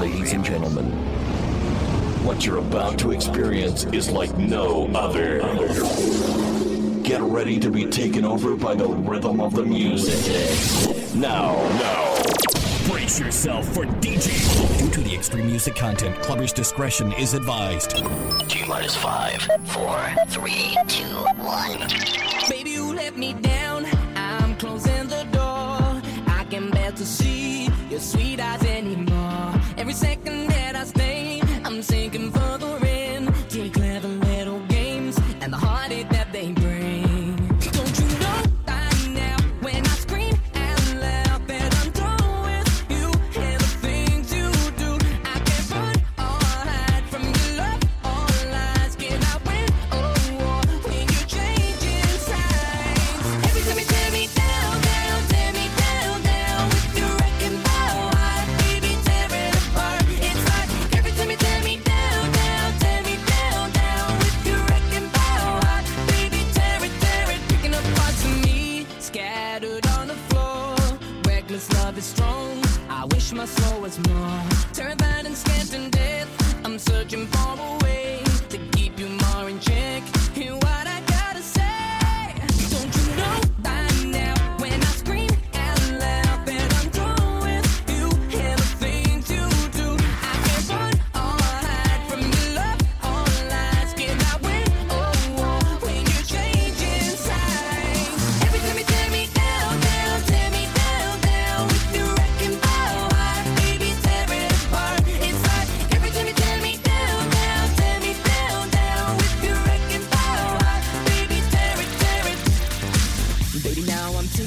Ladies and gentlemen, what you're about to experience is like no other. Get ready to be taken over by the rhythm of the music. Now, now. Brace yourself for DJ. Due to the extreme music content, clubber's discretion is advised. T minus five, four, three, two, one. Baby, you let me down. I'm closing the door. I can bear to see your sweet eyes and every second that I stay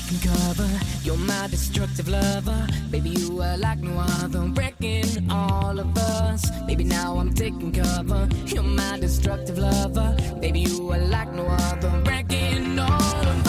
can cover. You're my destructive lover. Baby, you are like no other, wrecking all of us. Baby, now I'm taking cover. You're my destructive lover. Baby, you are like no other, wrecking all of us.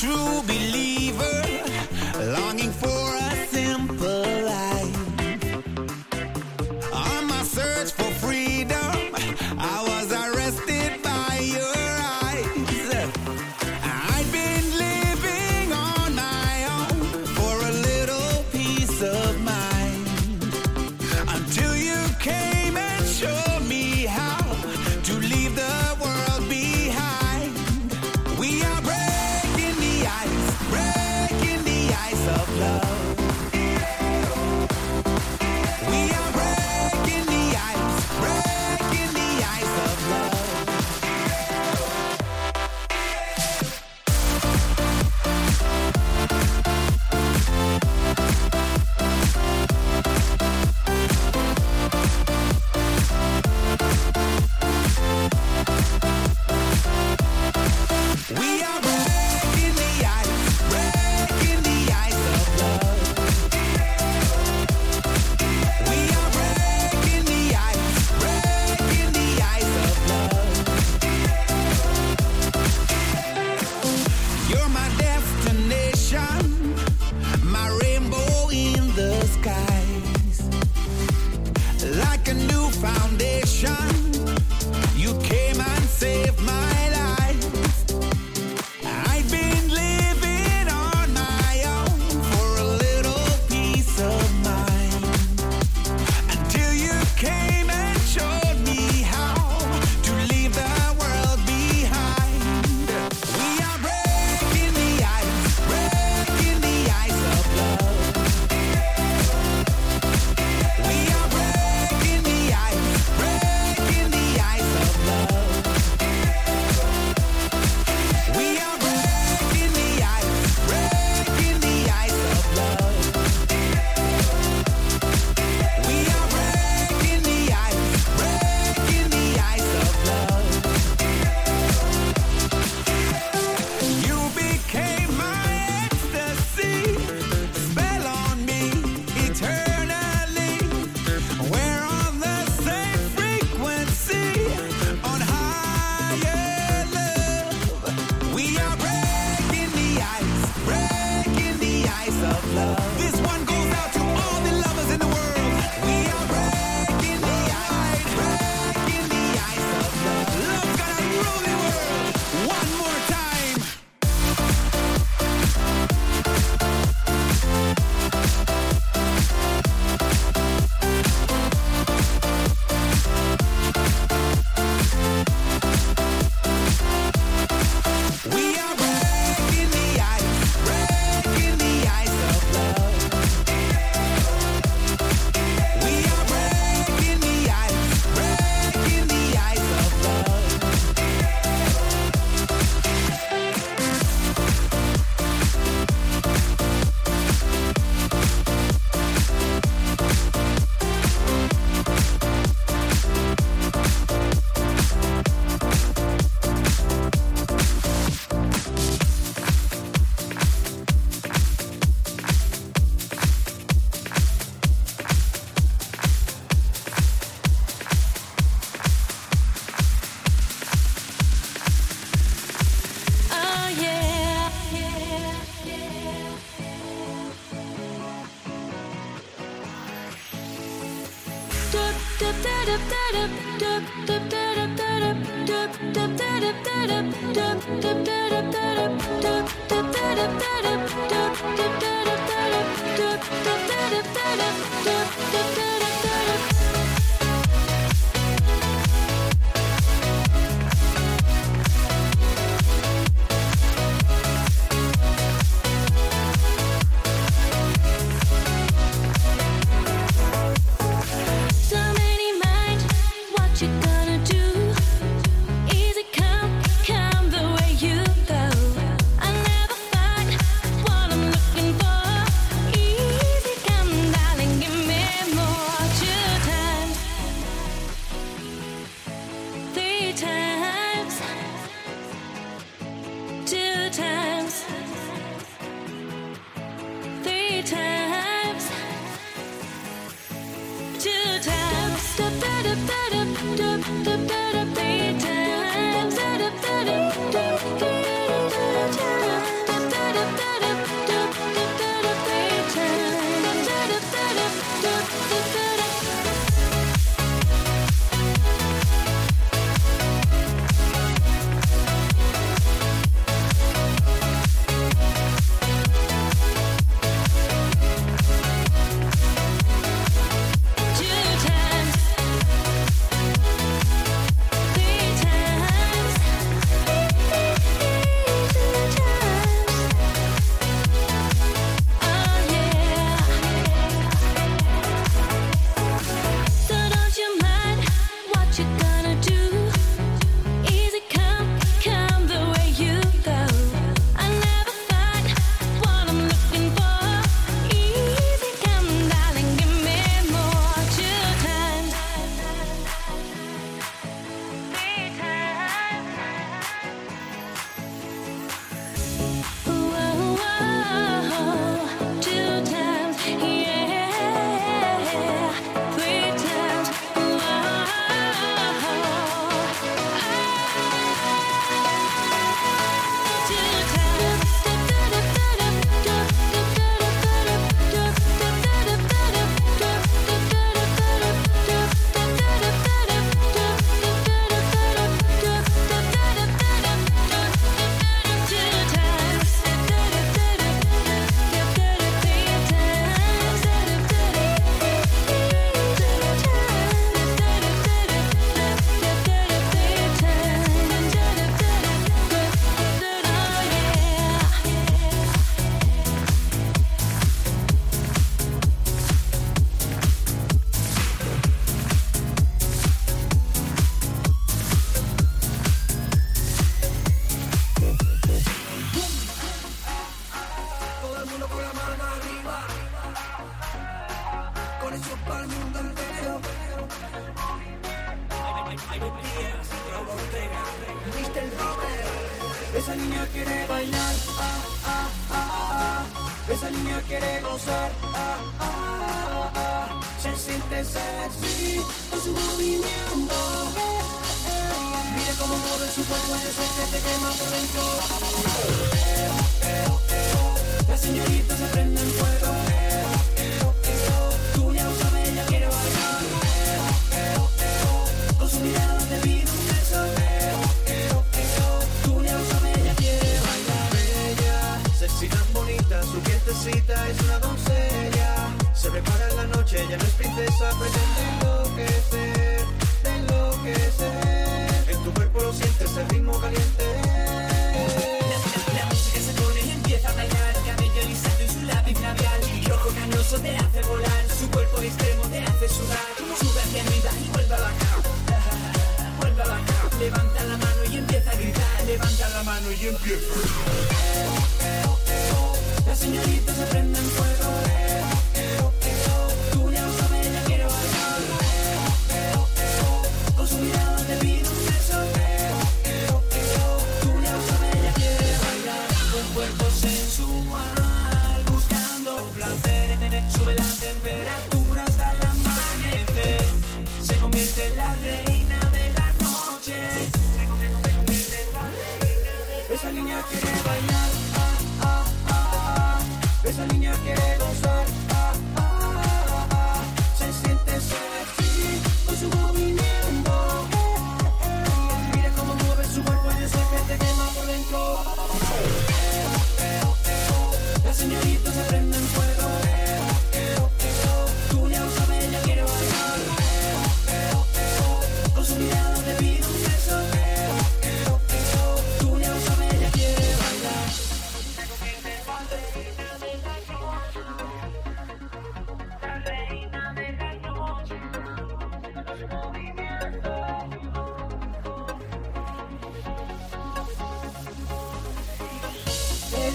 true belief. Se siente sexy con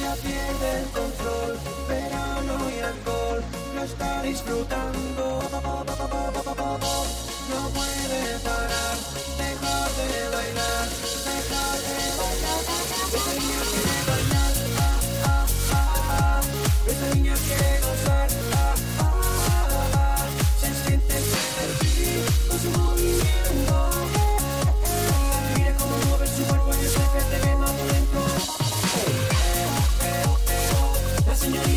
ella pierde el control. Verano y alcohol, lo está disfrutando. No puede parar, dejar de bailar, dejar de bailar. Esta niña quiere bailar, ah, ah, ah, ah. Quiere Las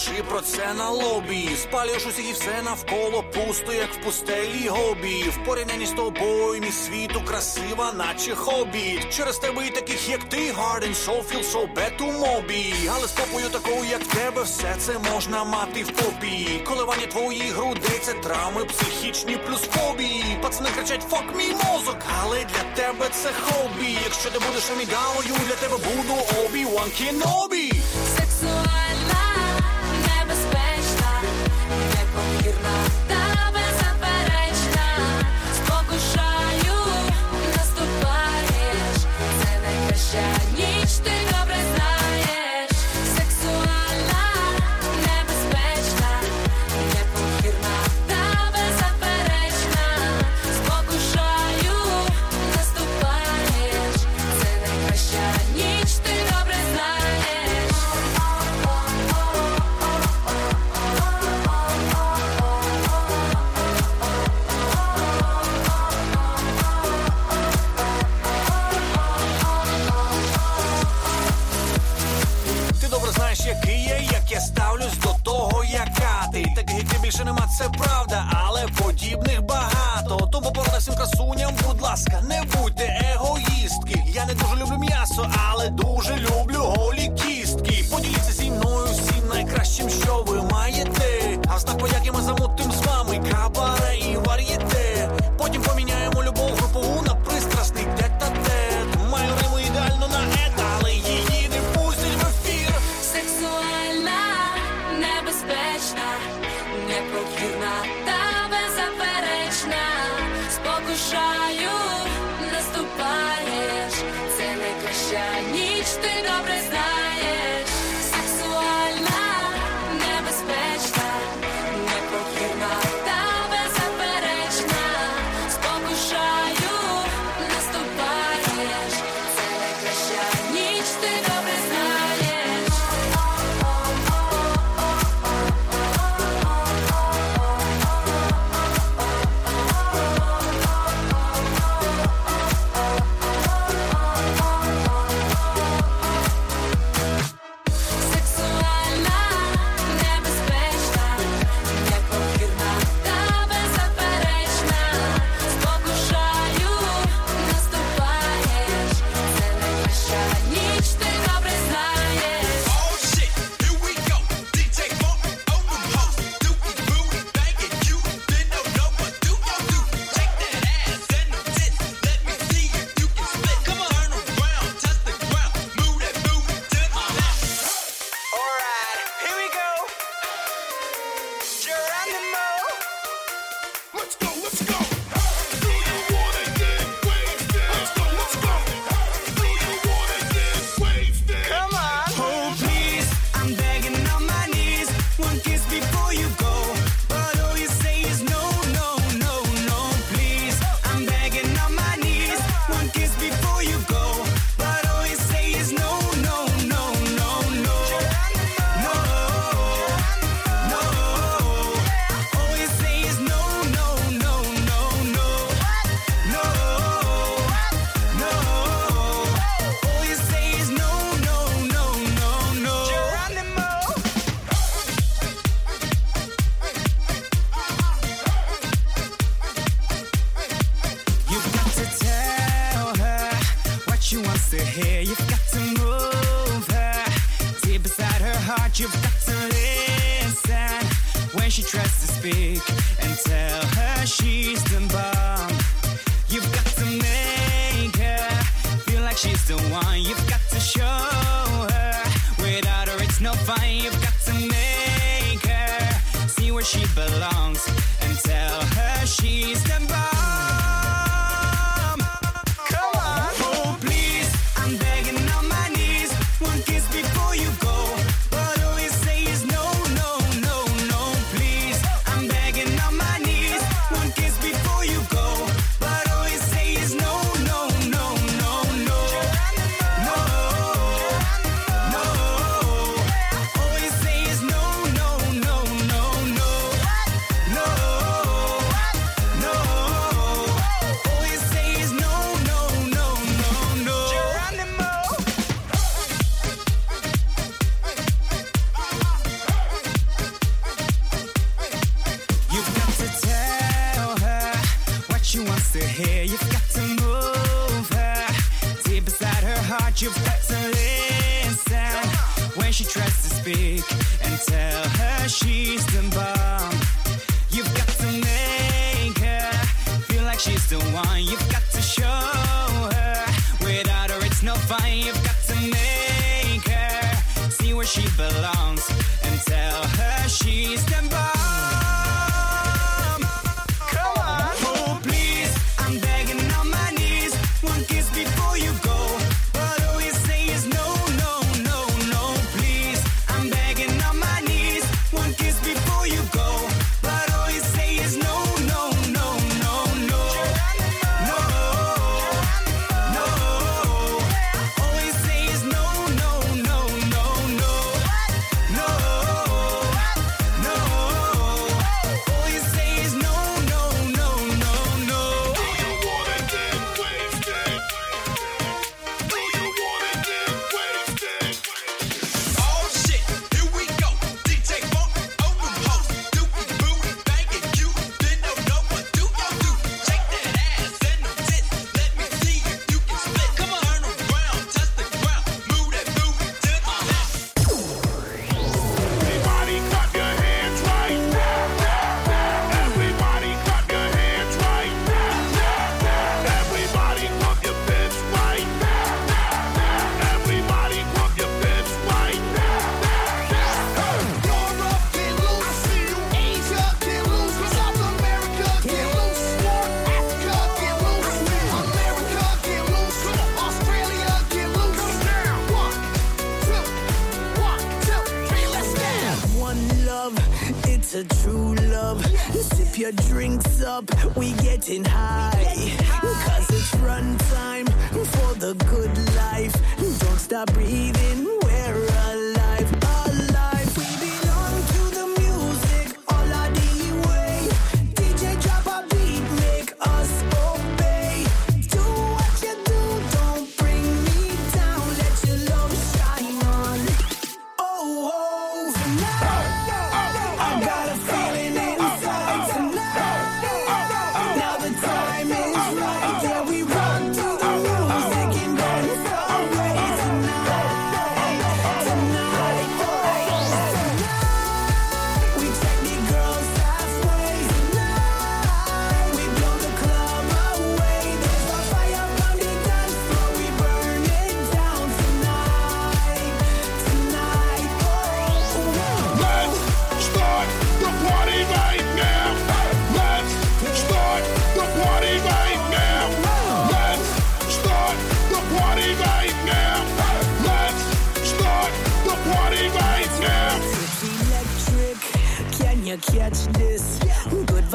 пиши про це на лобі. Спалюєш усіх і все навколо пусто, як в пустелі гобі. В порівнянні з тобою, мій світу красива, наче хобі. Через тебе і таких, як ти, so bad to мобі. Але з попою такою, як тебе, все це можна мати в попі. Коливання твоїх грудей, це травми психічні плюс фобії. Пацани кричать, фок мій мозок, але для тебе це хобі. Якщо ти будеш амідалою, для тебе буду обі Ван Кенобі. She's the one you've got to show her. Without her, it's no fun. You've got to make her see where she belongs and tell her she's the boss.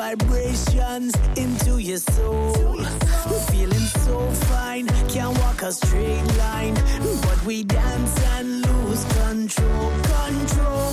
vibrations into your soul. Feeling so fine, can't walk a straight line, but we dance and lose control. Control,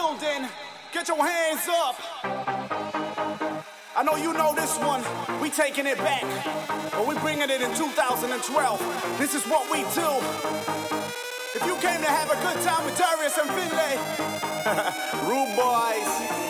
building, get your hands up. I know you know this one. We taking it back, but we bringing it in 2012. This is what we do. If you came to have a good time with Darius and Finlay, rude boys.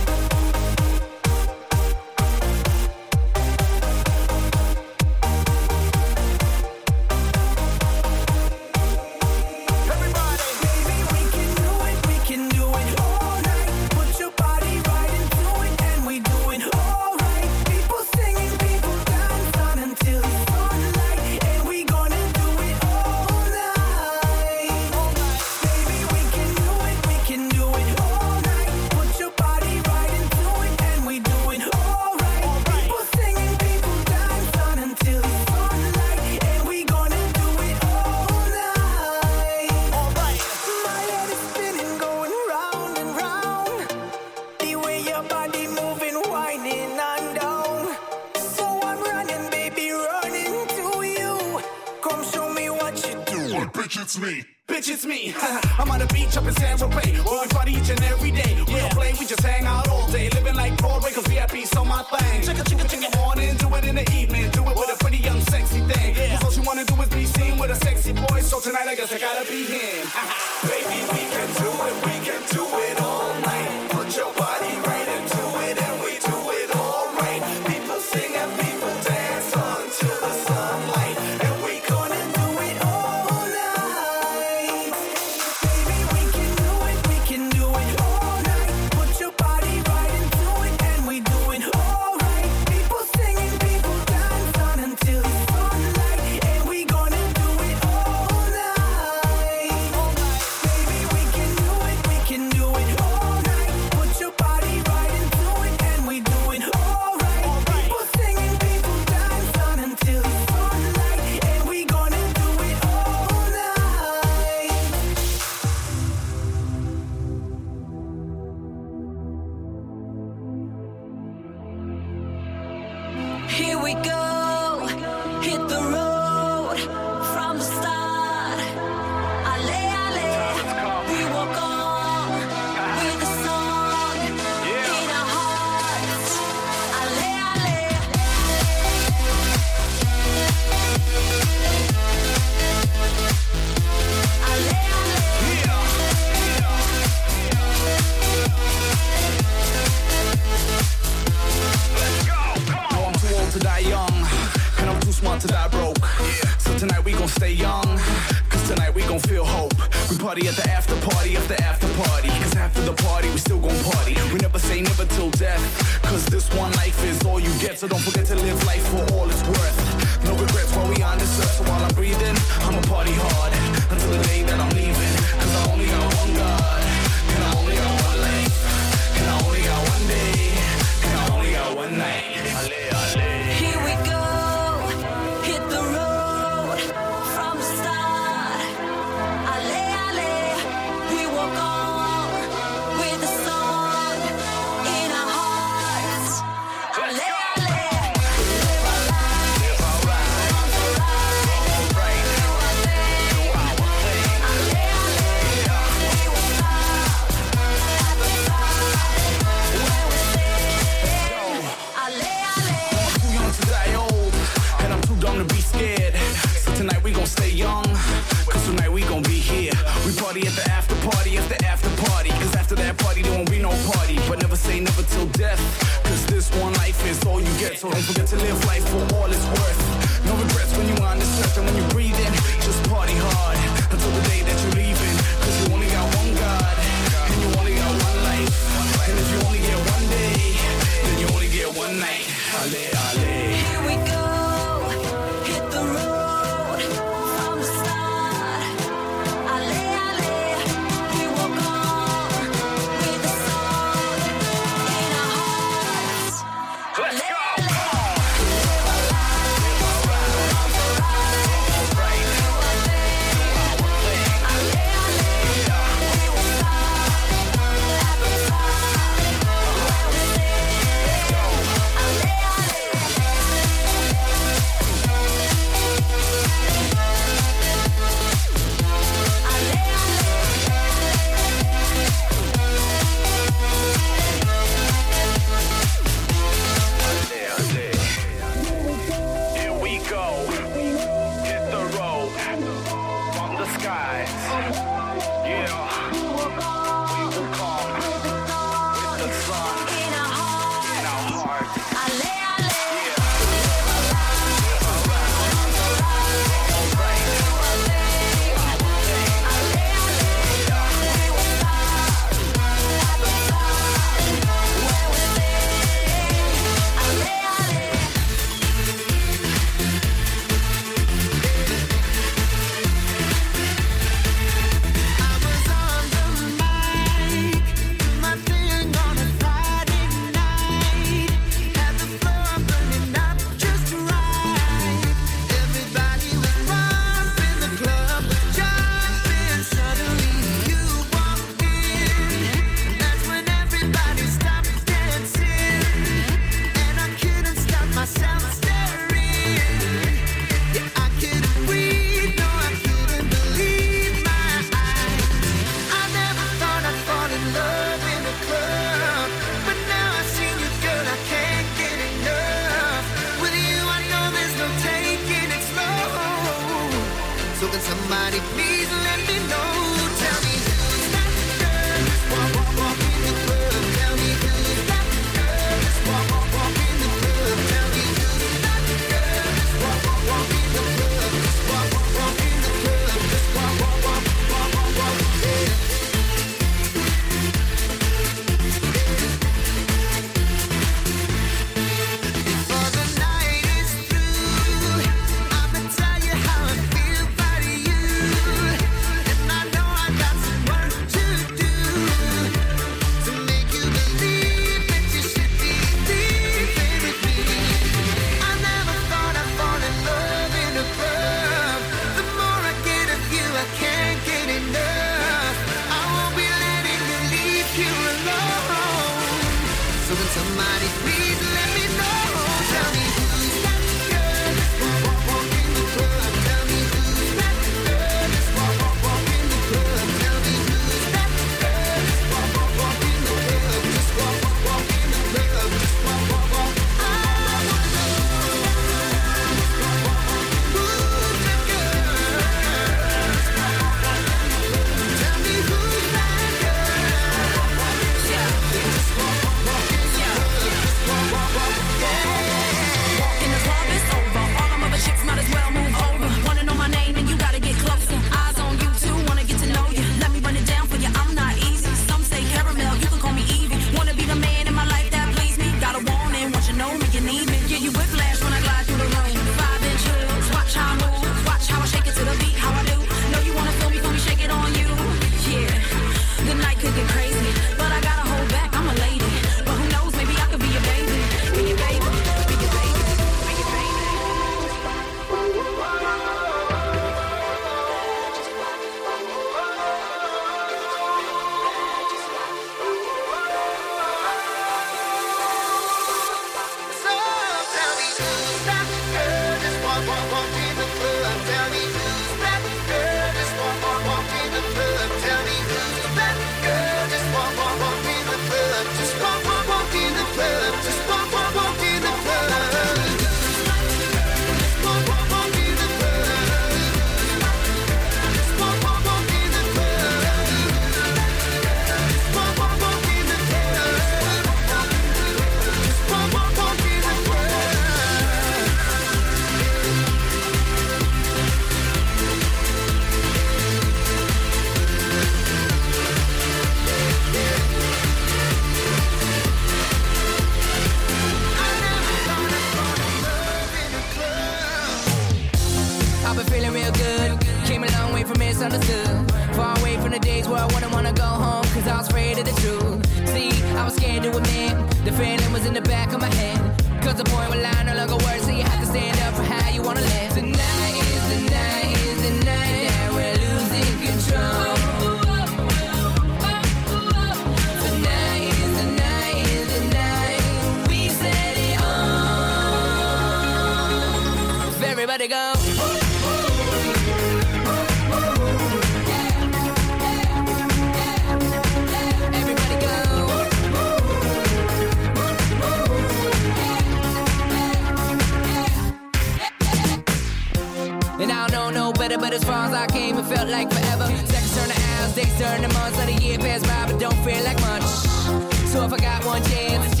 I got one chance,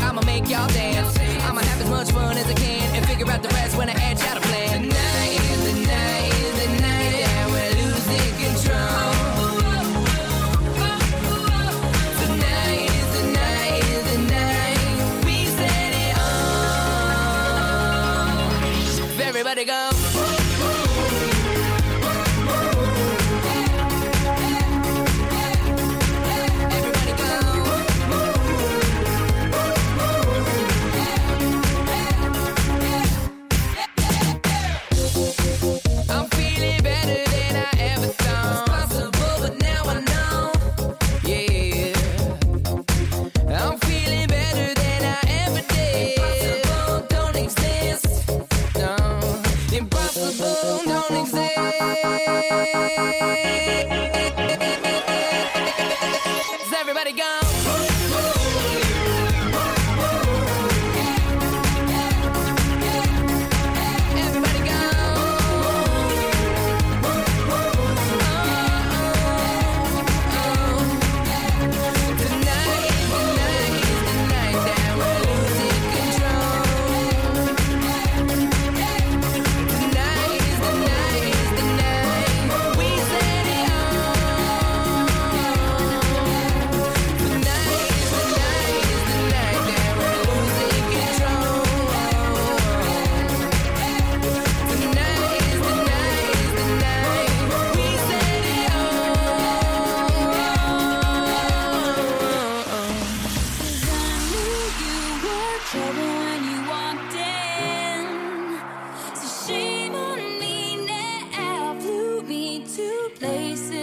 I'ma make y'all dance. I'ma have as much fun as I can and figure out the rest when I etch out a plan.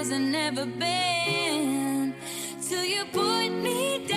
I've never been till you put me down.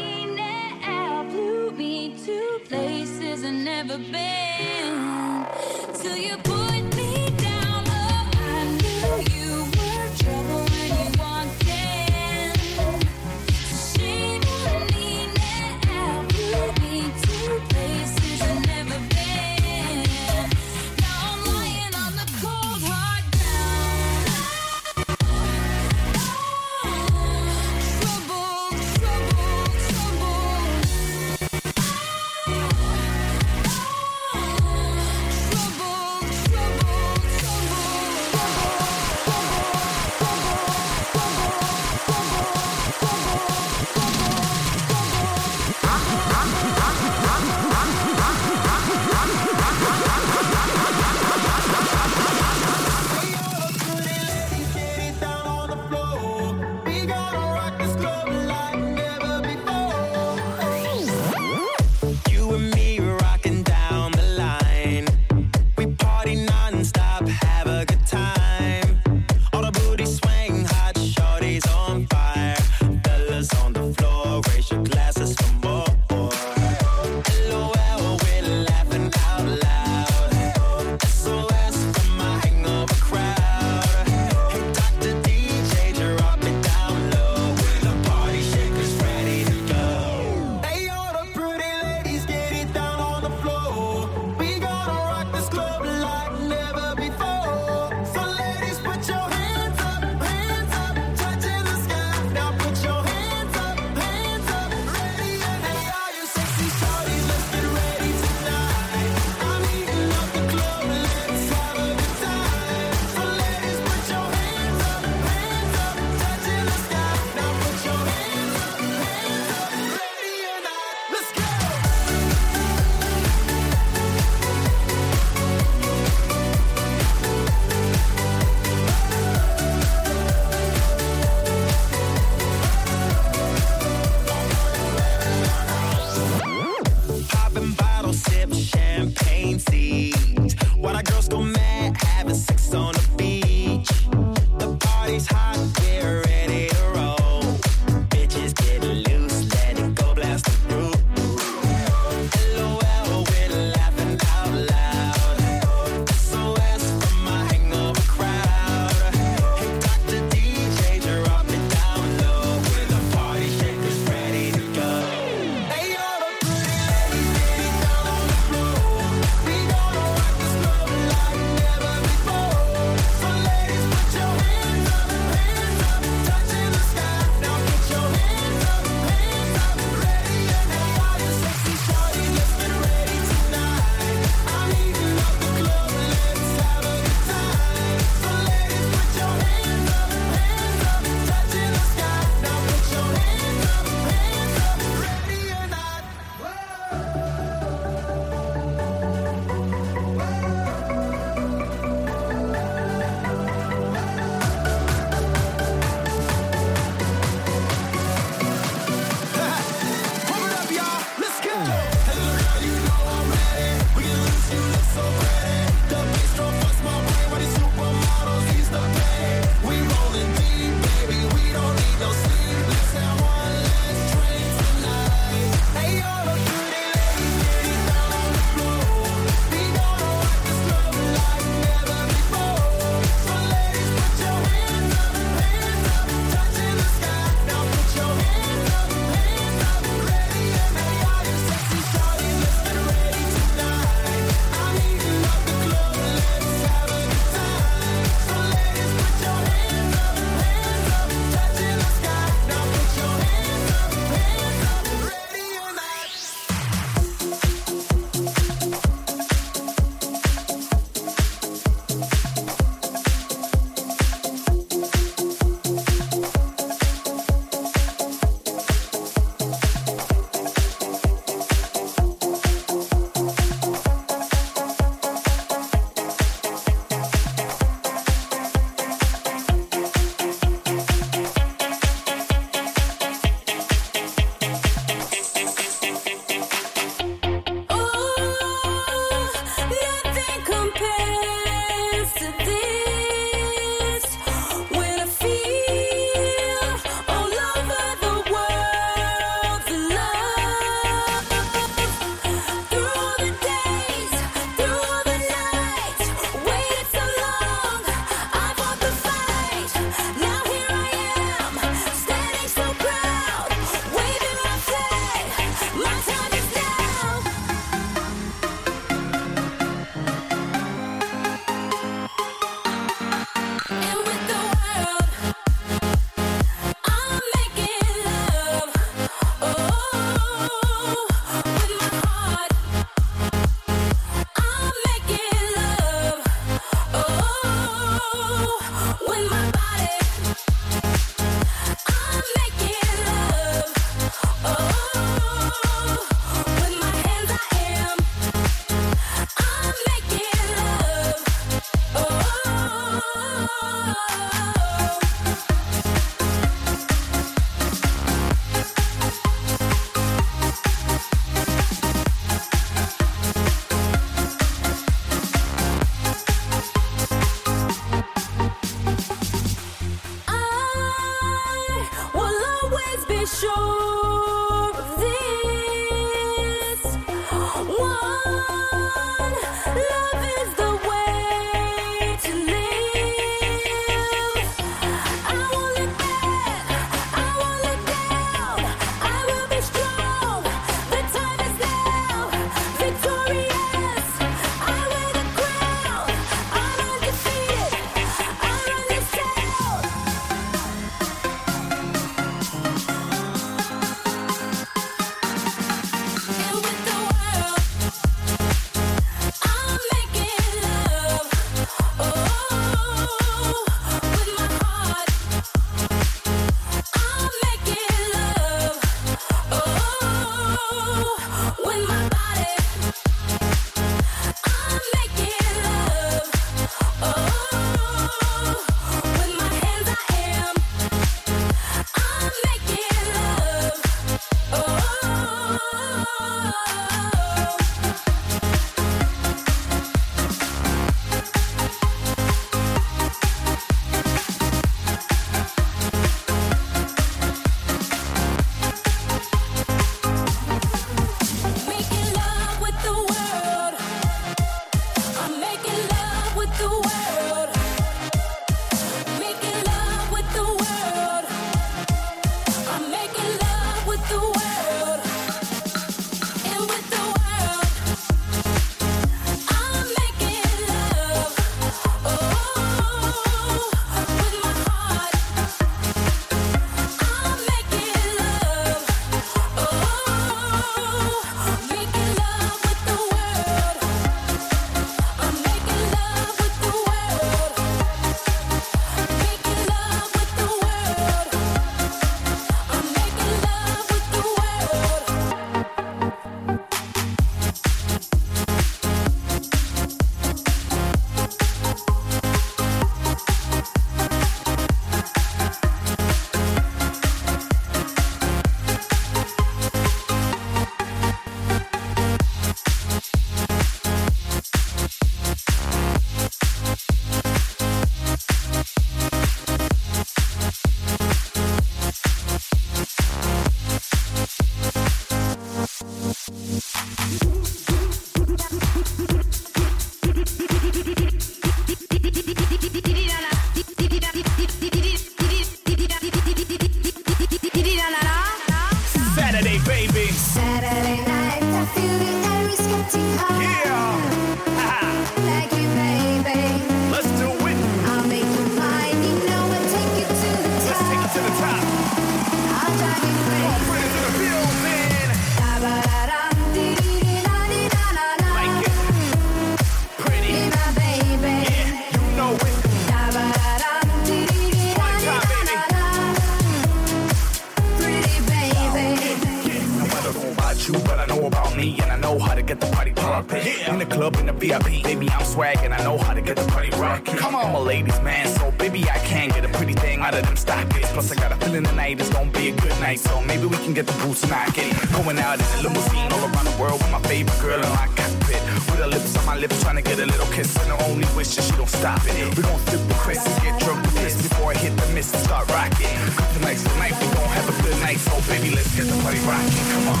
Rockin'. Come on, a ladies' man, so baby, I can get a pretty thing out of them stockings. Plus, I got a feeling tonight is gonna be a good night, so maybe we can get the boots knockin'. Going out in a limousine all around the world with my favorite girl in my cockpit. With her lips on my lips, trying to get a little kiss, and her only wish is she don't stop it. We gon' flip the Chris and get drunk with this before I hit the miss and start rocking. Tonight's the night, we gon' have a good night, so baby, let's get the party rocking. Come on.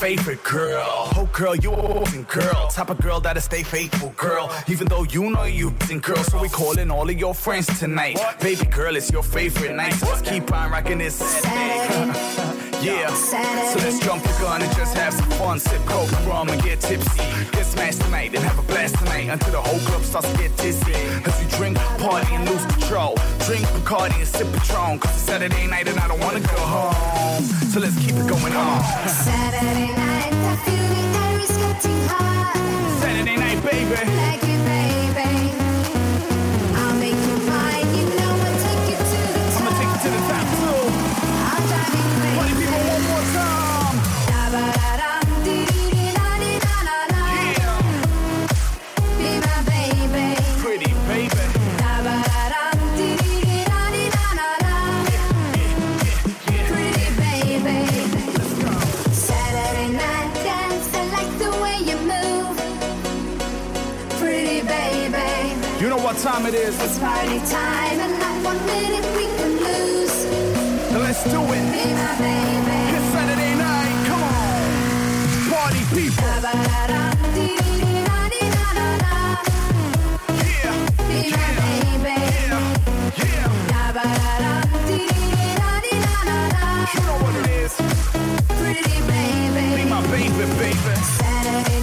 Favorite girl. Oh girl, you a girl. Type of girl that'll stay faithful, girl. Even though you know you f***ing girl, so we calling all of your friends tonight. Baby girl, it's your favorite night, so let's keep on rocking this. Yeah. So let's jump the gun and just have some fun. Sip coke, rum, and get tipsy. Get smashed tonight and have a blast tonight until the whole club starts to get dizzy. As we drink, party, and lose control. Drink Bacardi and sip Patron, cause it's Saturday night and I don't wanna go home. So let's keep it going on. Saturday night, I feel the air is getting hot. Saturday night, baby. Like time it is. It's party time and not one minute we can lose. Let's do it. Be my baby. It's Saturday night. Come on. Party people. Da-ba-da-da-dee-dee-da-dee-da-da-da. Be my baby. Da-ba-da-da-dee-dee-da-dee-da-da-da. You know what it is. Pretty baby. Be my baby, baby. Saturday